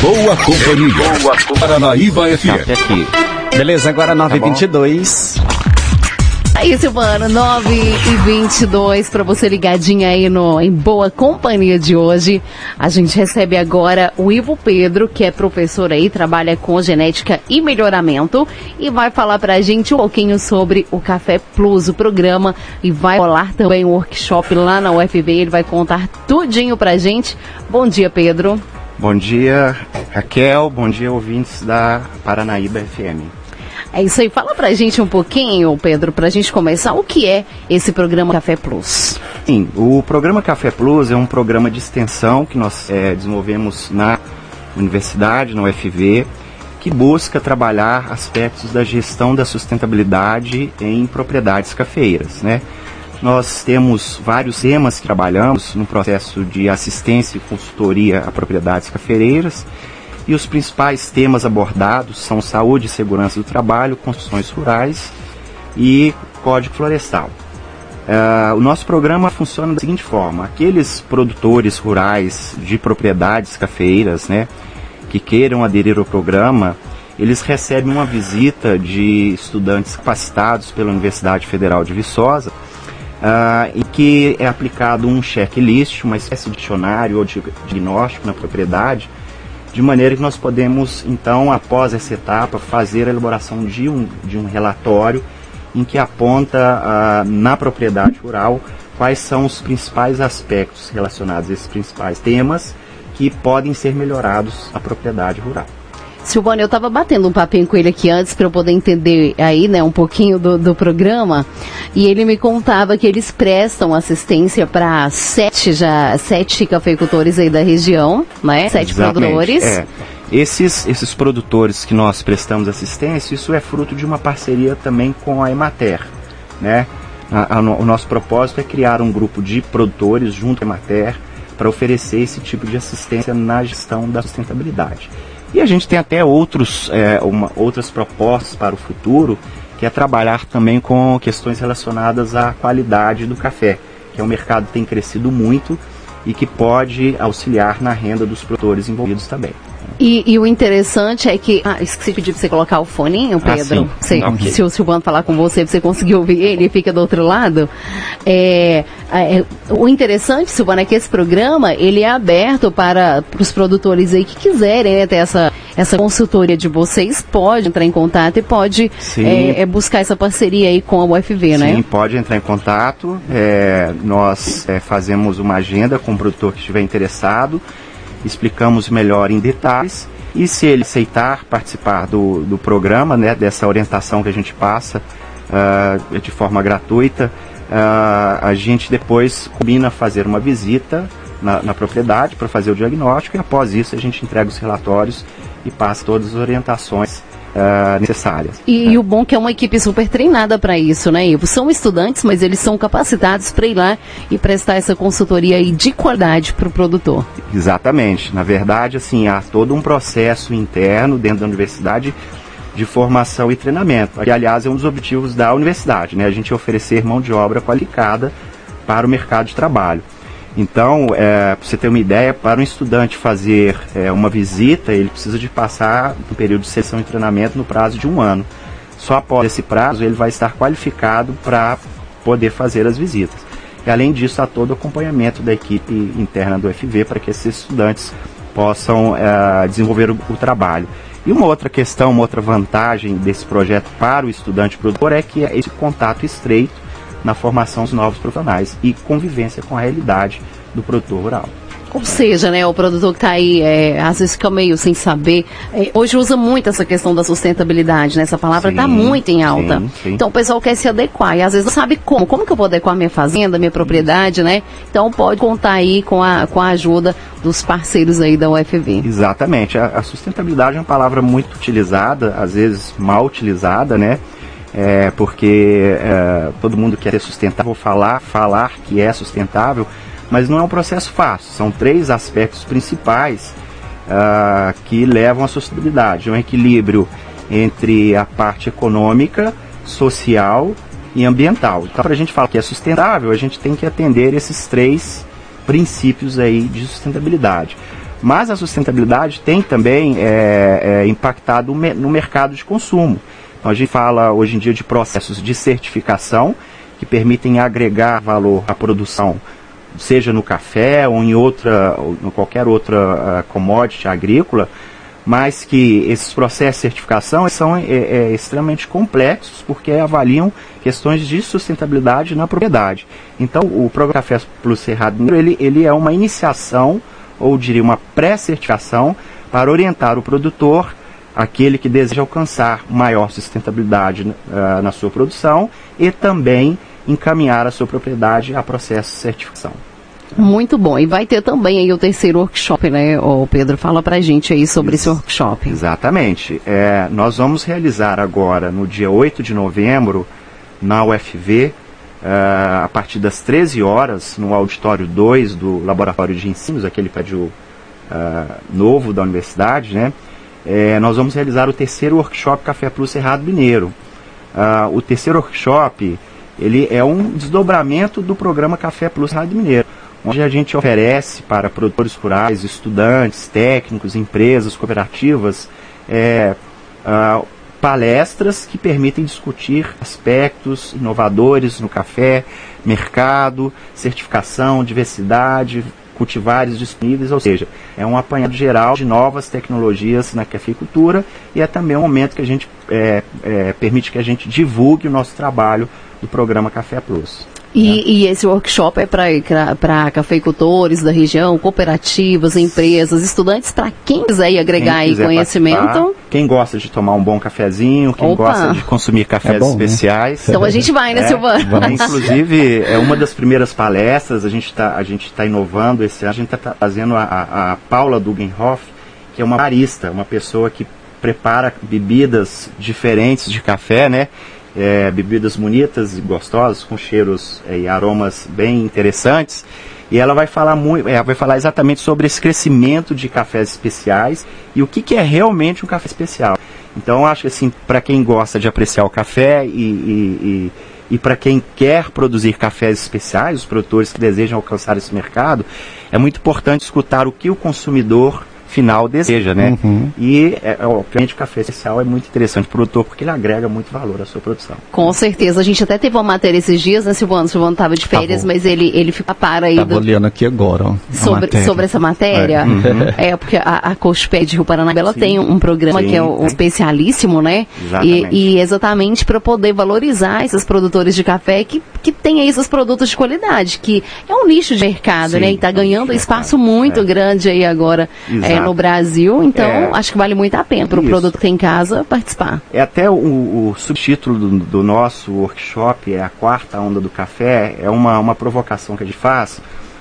Boa companhia. Boa Paranaíba FM. aqui. Beleza, agora 9h22. Aí, Silvano, 9 e 22 para você ligadinha aí no, em boa companhia de hoje. A gente recebe agora o Ivo Pedro, que é professor aí, trabalha com genética e melhoramento e vai falar pra gente um pouquinho sobre o Café Plus, o programa, e vai rolar também um workshop lá na UFV. Ele vai contar tudinho pra gente. Bom dia, Pedro. Bom dia, Raquel. Bom dia, ouvintes da Paranaíba FM. É isso aí. Fala pra gente um pouquinho, Pedro, pra gente começar, o que é esse programa Café Plus? Sim, o programa Café Plus é um programa de extensão que nós é, desenvolvemos na universidade, na UFV, que busca trabalhar aspectos da gestão da sustentabilidade em propriedades cafeeiras, né? Nós temos vários temas que trabalhamos no processo de assistência e consultoria a propriedades cafeeiras e os principais temas abordados são saúde e segurança do trabalho, construções rurais e código florestal. Uh, o nosso programa funciona da seguinte forma: aqueles produtores rurais de propriedades cafeeiras, né, que queiram aderir ao programa, eles recebem uma visita de estudantes capacitados pela Universidade Federal de Viçosa, uh, em que é aplicado um checklist, uma espécie de dicionário ou de diagnóstico na propriedade, de maneira que nós podemos, então, após essa etapa, fazer a elaboração de um, de um relatório em que aponta ah, na propriedade rural quais são os principais aspectos relacionados a esses principais temas que podem ser melhorados à propriedade rural. Silvana, eu estava batendo um papinho com ele aqui antes para eu poder entender aí, né, um pouquinho do, do programa. E ele me contava que eles prestam assistência para sete já sete cafeicultores aí da região, né? Sete Exatamente, produtores. É. Esses, esses produtores que nós prestamos assistência, isso é fruto de uma parceria também com a Emater, né? A, a, o nosso propósito é criar um grupo de produtores junto à Emater para oferecer esse tipo de assistência na gestão da sustentabilidade. E a gente tem até outros, é, uma, outras propostas para o futuro, que é trabalhar também com questões relacionadas à qualidade do café, que é um mercado que tem crescido muito e que pode auxiliar na renda dos produtores envolvidos também. E, e, o interessante é que. Ah, esqueci de pedir pra você colocar o foninho, Ah, Pedro. sim. Você- Ok. Se o Silvano falar com você, você conseguir ouvir ele e fica do outro lado. É, é, o interessante, Silvano, é que esse programa ele é aberto para os produtores aí que quiserem né, ter essa, essa consultoria de vocês. Pode entrar em contato e pode Sim. é, é, buscar essa parceria aí com a UFV, né? Sim, pode entrar em contato. é, nós é, fazemos uma agenda com o produtor que estiver interessado, explicamos melhor em detalhes. E se ele aceitar participar do, do programa, né, dessa orientação que a gente passa ah, de forma gratuita, ah, a gente depois combina fazer uma visita na, na propriedade para fazer o diagnóstico e após isso a gente entrega os relatórios e passa todas as orientações ah, necessárias. E, e o bom é que é uma equipe super treinada para isso, né, Ivo? São estudantes, mas eles são capacitados para ir lá e prestar essa consultoria de qualidade para o produtor. Exatamente. Na verdade, assim, há todo um processo interno dentro da universidade de formação e treinamento. Que, aliás, é um dos objetivos da universidade, né? A gente oferecer mão de obra qualificada para o mercado de trabalho. Então, é, para você ter uma ideia, para um estudante fazer é, uma visita, ele precisa de passar um período de seleção e treinamento no prazo de um ano. Só após esse prazo, ele vai estar qualificado para poder fazer as visitas. E além disso, há todo o acompanhamento da equipe interna do FV para que esses estudantes possam eh, desenvolver o, o trabalho. E uma outra questão, uma outra vantagem desse projeto para o estudante produtor é que é esse contato estreito na formação dos novos profissionais e convivência com a realidade do produtor rural. Ou seja, né, o produtor que está aí, é, às vezes fica meio sem saber. É, hoje usa muito essa questão da sustentabilidade, né? Essa palavra está muito em alta. sim, sim. Então o pessoal quer se adequar e às vezes não sabe como. Como que eu vou adequar minha fazenda, minha propriedade, né? Então pode contar aí com a, com a ajuda dos parceiros aí da UFV. Exatamente. A, a sustentabilidade é uma palavra muito utilizada, às vezes mal utilizada, né? É, porque é, todo mundo quer ser sustentável, falar, falar que é sustentável, mas não é um processo fácil. São três aspectos principais ah, que levam à sustentabilidade. Um equilíbrio entre a parte econômica, social e ambiental. Então, para a gente falar que é sustentável, a gente tem que atender esses três princípios aí de sustentabilidade. Mas a sustentabilidade tem também é, é, impactado no mercado de consumo. Então a gente fala hoje em dia de processos de certificação que permitem agregar valor à produção, seja no café ou em outra, ou em qualquer outra uh, commodity agrícola, mas que esses processos de certificação são é, é, extremamente complexos porque avaliam questões de sustentabilidade na propriedade. Então, o Programa Café Plus Cerrado Mineiro, ele, ele é uma iniciação, ou diria uma pré-certificação, para orientar o produtor, aquele que deseja alcançar maior sustentabilidade uh, na sua produção e também encaminhar a sua propriedade a processo de certificação. Muito bom. E vai ter também aí o terceiro workshop, né, o Pedro? Fala pra gente aí sobre Isso. esse workshop. Exatamente. É, nós vamos realizar agora, no dia 8 de novembro, na UFV, é, a partir das 13 horas, no auditório 2 do Laboratório de Ensinos, aquele prédio é, novo da universidade, né? É, nós vamos realizar o terceiro workshop Café Plus Cerrado Mineiro. Uh, o terceiro workshop ele é um desdobramento do programa Café Plus Cerrado Mineiro onde a gente oferece para produtores rurais, estudantes, técnicos, empresas, cooperativas, é, uh, palestras que permitem discutir aspectos inovadores no café, mercado, certificação, diversidade, cultivares disponíveis, ou seja, é um apanhado geral de novas tecnologias na cafeicultura e é também um momento que a gente é, é, permite que a gente divulgue o nosso trabalho do programa Café Plus. E, né? e, esse workshop é para cafeicultores da região, cooperativas, empresas, estudantes, para quem quiser ir agregar quem aí conhecimento. Quem gosta de tomar um bom cafezinho, quem Opa. gosta de consumir cafés é bom, né? especiais. Né? Então a gente vai, né, é, Silvana? Inclusive, é uma das primeiras palestras, a gente está tá inovando esse ano, a gente está fazendo a, a, a Paula Dugenhoff, que é uma barista, uma pessoa que prepara bebidas diferentes de café, né? É, bebidas bonitas e gostosas, com cheiros é, e aromas bem interessantes. E ela vai falar muito, é, vai falar exatamente sobre esse crescimento de cafés especiais e o que, que é realmente um café especial. Então acho que assim, para quem gosta de apreciar o café e, e, e, e para quem quer produzir cafés especiais, os produtores que desejam alcançar esse mercado, é muito importante escutar o que o consumidor final deseja, né? Uhum. E, é, obviamente, o café especial é muito interessante para o produtor porque ele agrega muito valor à sua produção. Com certeza. A gente até teve uma matéria esses dias, né, Silvano? O Silvano estava de férias, mas ele, ele fica para aí. Estava do... olhando aqui agora, ó, sobre, sobre essa matéria. É, uhum. é porque a, a Cospé de Rio Paranaíba, ela Sim. tem um programa Sim, que é o, especialíssimo, né? Exatamente. E, e exatamente para poder valorizar esses produtores de café que, que têm esses produtos de qualidade, que é um nicho de mercado, Sim, né? E está ganhando um espaço muito é. grande aí agora. É, no Brasil, então é, acho que vale muito a pena para o produto que tem em casa participar. É até o, o subtítulo do, do, nosso workshop, é a quarta onda do café, é uma, uma provocação que a gente faz,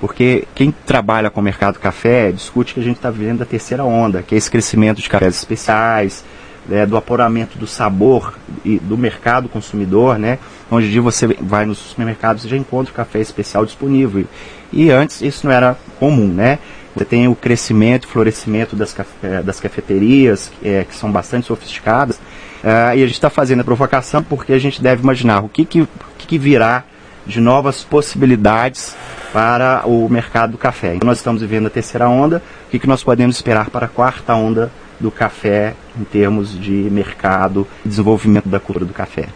porque quem trabalha com o mercado do café discute que a gente está vivendo a terceira onda, que é esse crescimento de cafés especiais, é, do apuramento do sabor e do mercado consumidor, né? Onde você vai nos supermercados e já encontra o café especial disponível. E antes isso não era comum, né? Você tem o crescimento e florescimento das, café, das cafeterias, é, que são bastante sofisticadas. É, e a gente está fazendo a provocação porque a gente deve imaginar o que, que, que virá de novas possibilidades para o mercado do café. Então, nós estamos vivendo a terceira onda, o que, que nós podemos esperar para a quarta onda do café em termos de mercado e desenvolvimento da cultura do café.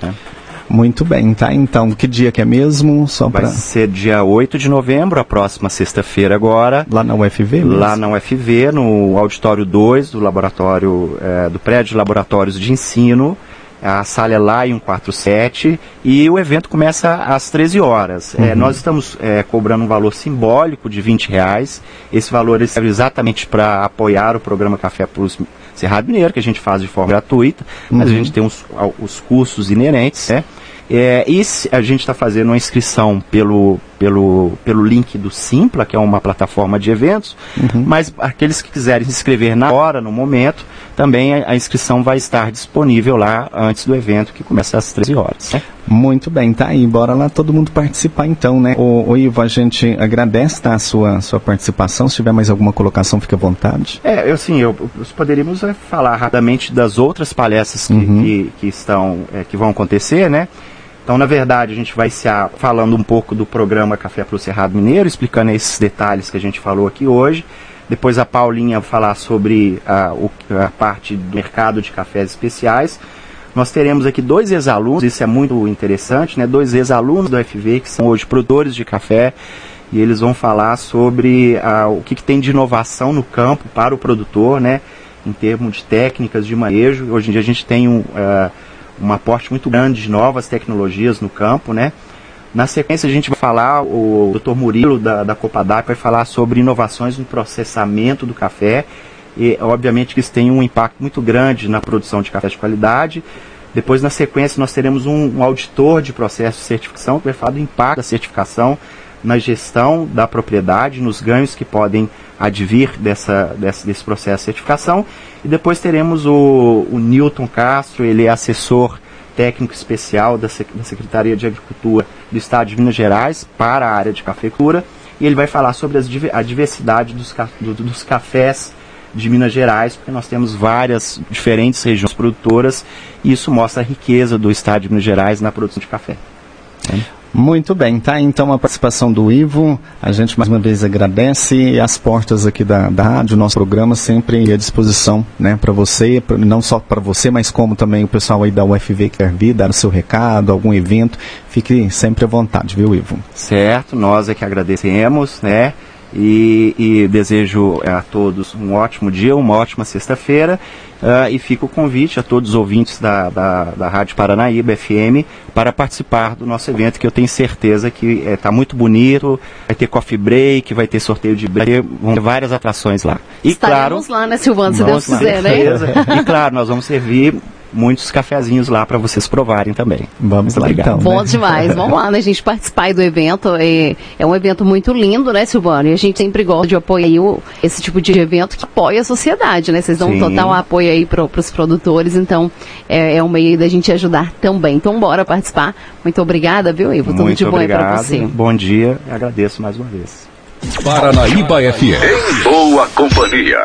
Né? Muito bem, tá? Então, que dia que é mesmo? Só Vai pra... ser dia 8 de novembro, a próxima sexta-feira agora. Lá na UFV mesmo? Lá na UFV, no auditório 2 do laboratório, é, do prédio de laboratórios de ensino. A sala é lá em 147 e o evento começa às 13 horas. É, uhum. É, nós estamos é, cobrando um valor simbólico de 20 reais. Esse valor serve exatamente para apoiar o programa Café Plus Cerrado Mineiro, que a gente faz de forma gratuita, uhum. mas a uhum. gente tem os, os custos inerentes, né? É, e a gente está fazendo uma inscrição pelo, pelo, pelo link do Simpla, que é uma plataforma de eventos, uhum. mas aqueles que quiserem se inscrever na hora, no momento, também a, a, inscrição vai estar disponível lá antes do evento, que começa às 13 horas. Né? Muito bem, tá aí. Bora lá todo mundo participar então, né? O, o Ivo, a gente agradece tá, a sua, sua participação. Se tiver mais alguma colocação, fique à vontade. É, eu sim, eu, poderíamos é, falar rapidamente das outras palestras que, uhum. que, que, estão, é, que vão acontecer, né? Então, na verdade, a gente vai se falando um pouco do programa Café para o Cerrado Mineiro, explicando esses detalhes que a gente falou aqui hoje. Depois a Paulinha falar sobre a, o, a parte do mercado de cafés especiais. Nós teremos aqui dois ex-alunos, isso é muito interessante, né? Dois ex-alunos do FV que são hoje produtores de café e eles vão falar sobre ah, o que, que, tem de inovação no campo para o produtor, né? Em termos de técnicas de manejo. Hoje em dia a gente tem um, uh, um aporte muito grande de novas tecnologias no campo, né? Na sequência a gente vai falar, o Dr. Murilo da, da Copadap vai falar sobre inovações no processamento do café e obviamente que isso tem um impacto muito grande na produção de café de qualidade. Depois na sequência nós teremos um, um auditor de processo de certificação que vai falar do impacto da certificação na gestão da propriedade, nos ganhos que podem advir dessa, dessa, desse processo de certificação. E depois teremos o, o Newton Castro, ele é assessor técnico especial da, da Secretaria de Agricultura do Estado de Minas Gerais para a área de cafeicultura e ele vai falar sobre as, a diversidade dos, dos cafés de Minas Gerais, porque nós temos várias diferentes regiões produtoras e isso mostra a riqueza do Estado de Minas Gerais na produção de café. Muito bem, tá? Então a participação do Ivo, a gente mais uma vez agradece as portas aqui da, da rádio, nosso programa sempre à disposição, né, para você, pra, não só para você, mas como também o pessoal aí da UFV quer vir, dar o seu recado, algum evento, fique sempre à vontade, viu, Ivo? Certo, nós é que agradecemos, né? E, e, desejo a todos um ótimo dia, uma ótima sexta-feira. Uh, e fica o convite a todos os ouvintes da, da, da Rádio Paranaíba FM para participar do nosso evento, que eu tenho certeza que está é, muito bonito. Vai ter coffee break, vai ter sorteio de break, vão ter várias atrações lá. E Estaremos claro, lá, né, Silvano, se Deus quiser, né? e claro, nós vamos servir muitos cafezinhos lá para vocês provarem também. Vamos lá então. Bom né? demais. Vamos lá, né, a gente participar do evento. É, é um evento muito lindo, né, Silvano? E a gente sempre gosta de apoiar o, esse tipo de evento que apoia a sociedade, né? Vocês dão Sim. total apoio aí para os produtores, então é, é um meio da gente ajudar também. Então bora participar. Muito obrigada, viu, Ivo? Tudo muito de bom obrigado. para você. Bom dia, agradeço mais uma vez. Paranaíba FM. Em boa companhia.